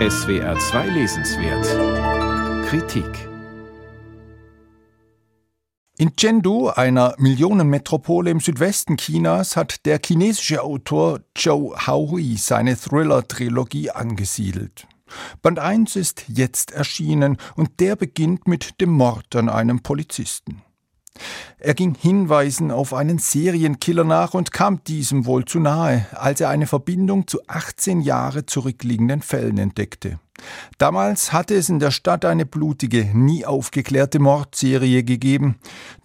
SWR 2 Lesenswert Kritik in Chengdu, einer Millionenmetropole im Südwesten Chinas, hat der chinesische Autor Zhou Haohui seine Thriller-Trilogie angesiedelt. Band 1 ist jetzt erschienen und der beginnt mit dem Mord an einem Polizisten. Er ging Hinweisen auf einen Serienkiller nach und kam diesem wohl zu nahe, als er eine Verbindung zu 18 Jahre zurückliegenden Fällen entdeckte. Damals hatte es in der Stadt eine blutige, nie aufgeklärte Mordserie gegeben.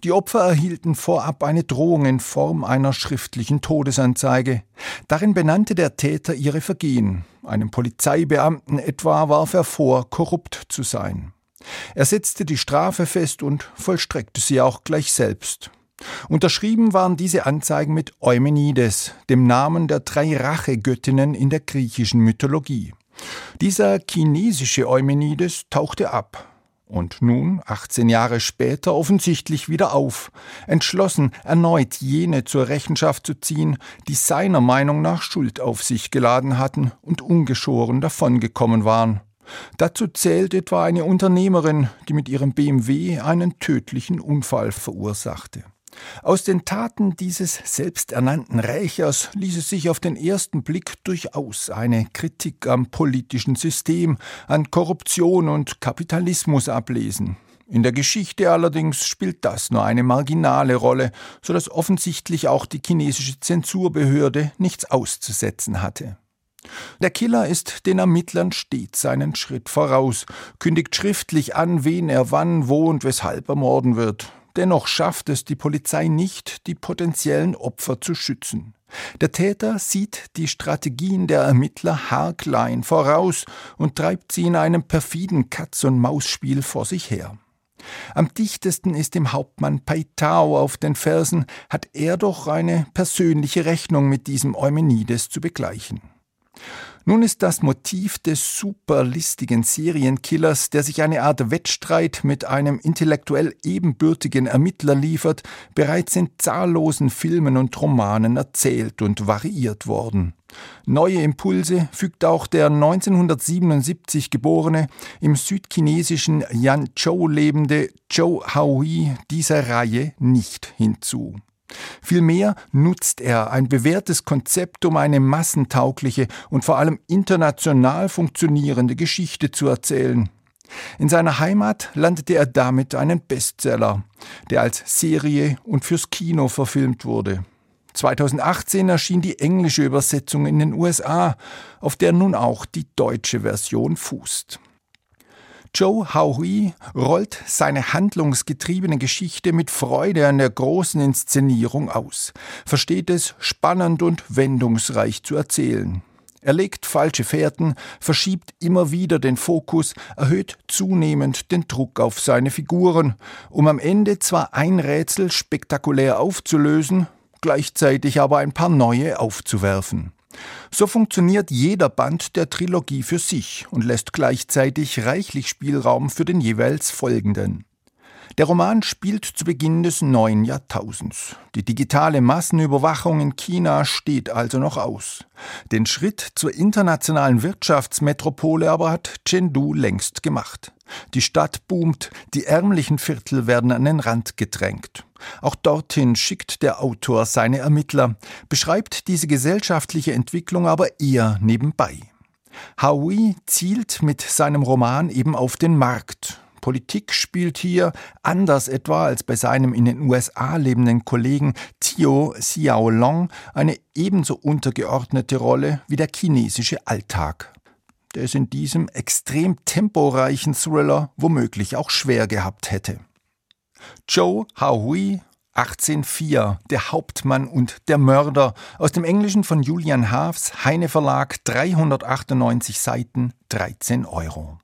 Die Opfer erhielten vorab eine Drohung in Form einer schriftlichen Todesanzeige. Darin benannte der Täter ihre Vergehen. Einem Polizeibeamten etwa warf er vor, korrupt zu sein. Er setzte die Strafe fest und vollstreckte sie auch gleich selbst. Unterschrieben waren diese Anzeigen mit Eumenides, dem Namen der drei Rachegöttinnen in der griechischen Mythologie. Dieser chinesische Eumenides tauchte ab und nun, 18 Jahre später, offensichtlich wieder auf, entschlossen, erneut jene zur Rechenschaft zu ziehen, die seiner Meinung nach Schuld auf sich geladen hatten und ungeschoren davongekommen waren. Dazu zählt etwa eine Unternehmerin, die mit ihrem BMW einen tödlichen Unfall verursachte. Aus den Taten dieses selbsternannten Rächers ließ es sich auf den ersten Blick durchaus eine Kritik am politischen System, an Korruption und Kapitalismus ablesen. In der Geschichte allerdings spielt das nur eine marginale Rolle, so dass offensichtlich auch die chinesische Zensurbehörde nichts auszusetzen hatte. Der Killer ist den Ermittlern stets einen Schritt voraus, kündigt schriftlich an, wen er wann, wo und weshalb ermorden wird. Dennoch schafft es die Polizei nicht, die potenziellen Opfer zu schützen. Der Täter sieht die Strategien der Ermittler haarklein voraus und treibt sie in einem perfiden Katz-und-Maus-Spiel vor sich her. Am dichtesten ist dem Hauptmann Peitao auf den Fersen, hat er doch eine persönliche Rechnung mit diesem Eumenides zu begleichen. Nun ist das Motiv des superlistigen Serienkillers, der sich eine Art Wettstreit mit einem intellektuell ebenbürtigen Ermittler liefert, bereits in zahllosen Filmen und Romanen erzählt und variiert worden. Neue Impulse fügt auch der 1977 geborene, im südchinesischen Yanzhou lebende Zhou Haohui dieser Reihe nicht hinzu. Vielmehr nutzt er ein bewährtes Konzept, um eine massentaugliche und vor allem international funktionierende Geschichte zu erzählen. In seiner Heimat landete er damit einen Bestseller, der als Serie und fürs Kino verfilmt wurde. 2018 erschien die englische Übersetzung in den USA, auf der nun auch die deutsche Version fußt. Joe Haui rollt seine handlungsgetriebene Geschichte mit Freude an der großen Inszenierung aus, versteht es spannend und wendungsreich zu erzählen. Er legt falsche Fährten, verschiebt immer wieder den Fokus, erhöht zunehmend den Druck auf seine Figuren, um am Ende zwar ein Rätsel spektakulär aufzulösen, gleichzeitig aber ein paar neue aufzuwerfen. So funktioniert jeder Band der Trilogie für sich und lässt gleichzeitig reichlich Spielraum für den jeweils folgenden. Der Roman spielt zu Beginn des neuen Jahrtausends. Die digitale Massenüberwachung in China steht also noch aus. Den Schritt zur internationalen Wirtschaftsmetropole aber hat Chengdu längst gemacht. Die Stadt boomt, die ärmlichen Viertel werden an den Rand gedrängt. Auch dorthin schickt der Autor seine Ermittler, beschreibt diese gesellschaftliche Entwicklung aber eher nebenbei. Howie zielt mit seinem Roman eben auf den Markt. Politik spielt hier, anders etwa als bei seinem in den USA lebenden Kollegen Tio Xiaolong, eine ebenso untergeordnete Rolle wie der chinesische Alltag. Der es in diesem extrem temporeichen Thriller womöglich auch schwer gehabt hätte. Zhou Haohui 1804, der Hauptmann und der Mörder, aus dem Englischen von Julian Haafs, Heine Verlag, 398 Seiten, 13 Euro.